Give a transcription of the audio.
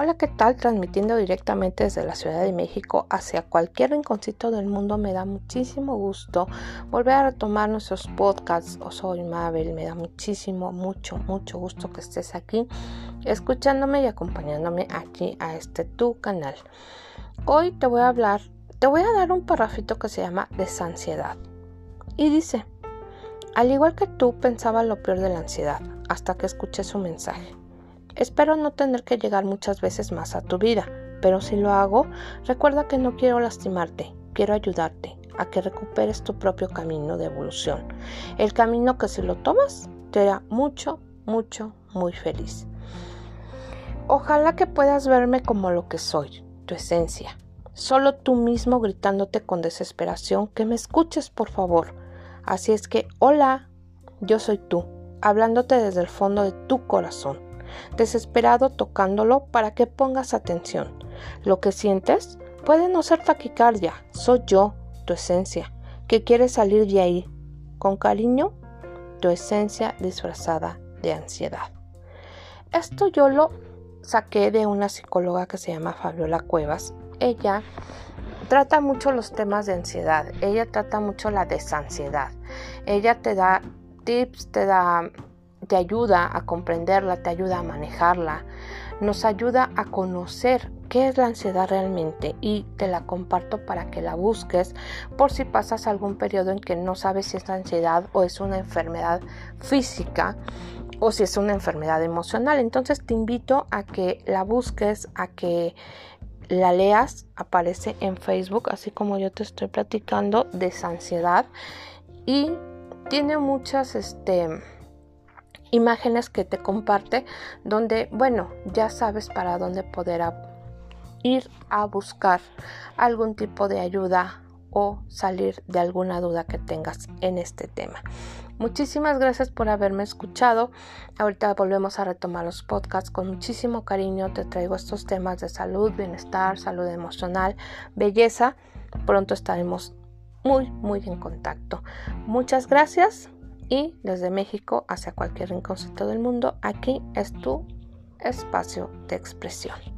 Hola, ¿qué tal? Transmitiendo directamente desde la Ciudad de México hacia cualquier rinconcito del mundo. Me da muchísimo gusto volver a retomar nuestros podcasts. O soy Mabel. Me da muchísimo, mucho, mucho gusto que estés aquí escuchándome y acompañándome aquí a este tu canal. Hoy te voy a hablar, te voy a dar un parrafito que se llama desansiedad. Y dice, al igual que tú pensaba lo peor de la ansiedad hasta que escuché su mensaje. Espero no tener que llegar muchas veces más a tu vida, pero si lo hago, recuerda que no quiero lastimarte, quiero ayudarte a que recuperes tu propio camino de evolución. El camino que si lo tomas te hará mucho, mucho, muy feliz. Ojalá que puedas verme como lo que soy, tu esencia. Solo tú mismo gritándote con desesperación que me escuches, por favor. Así es que, hola, yo soy tú, hablándote desde el fondo de tu corazón desesperado tocándolo para que pongas atención. Lo que sientes puede no ser taquicardia, soy yo, tu esencia, que quiere salir de ahí. Con cariño, tu esencia disfrazada de ansiedad. Esto yo lo saqué de una psicóloga que se llama Fabiola Cuevas. Ella trata mucho los temas de ansiedad, ella trata mucho la desansiedad. Ella te da tips, te da te ayuda a comprenderla, te ayuda a manejarla, nos ayuda a conocer qué es la ansiedad realmente y te la comparto para que la busques por si pasas algún periodo en que no sabes si es ansiedad o es una enfermedad física o si es una enfermedad emocional. Entonces te invito a que la busques, a que la leas, aparece en Facebook, así como yo te estoy platicando de esa ansiedad y tiene muchas este imágenes que te comparte donde, bueno, ya sabes para dónde poder ir a buscar algún tipo de ayuda o salir de alguna duda que tengas en este tema. Muchísimas gracias por haberme escuchado. Ahorita volvemos a retomar los podcasts con muchísimo cariño. Te traigo estos temas de salud, bienestar, salud emocional, belleza. Pronto estaremos muy, muy en contacto. Muchas gracias y desde México hacia cualquier rinconcito del mundo, aquí es tu espacio de expresión.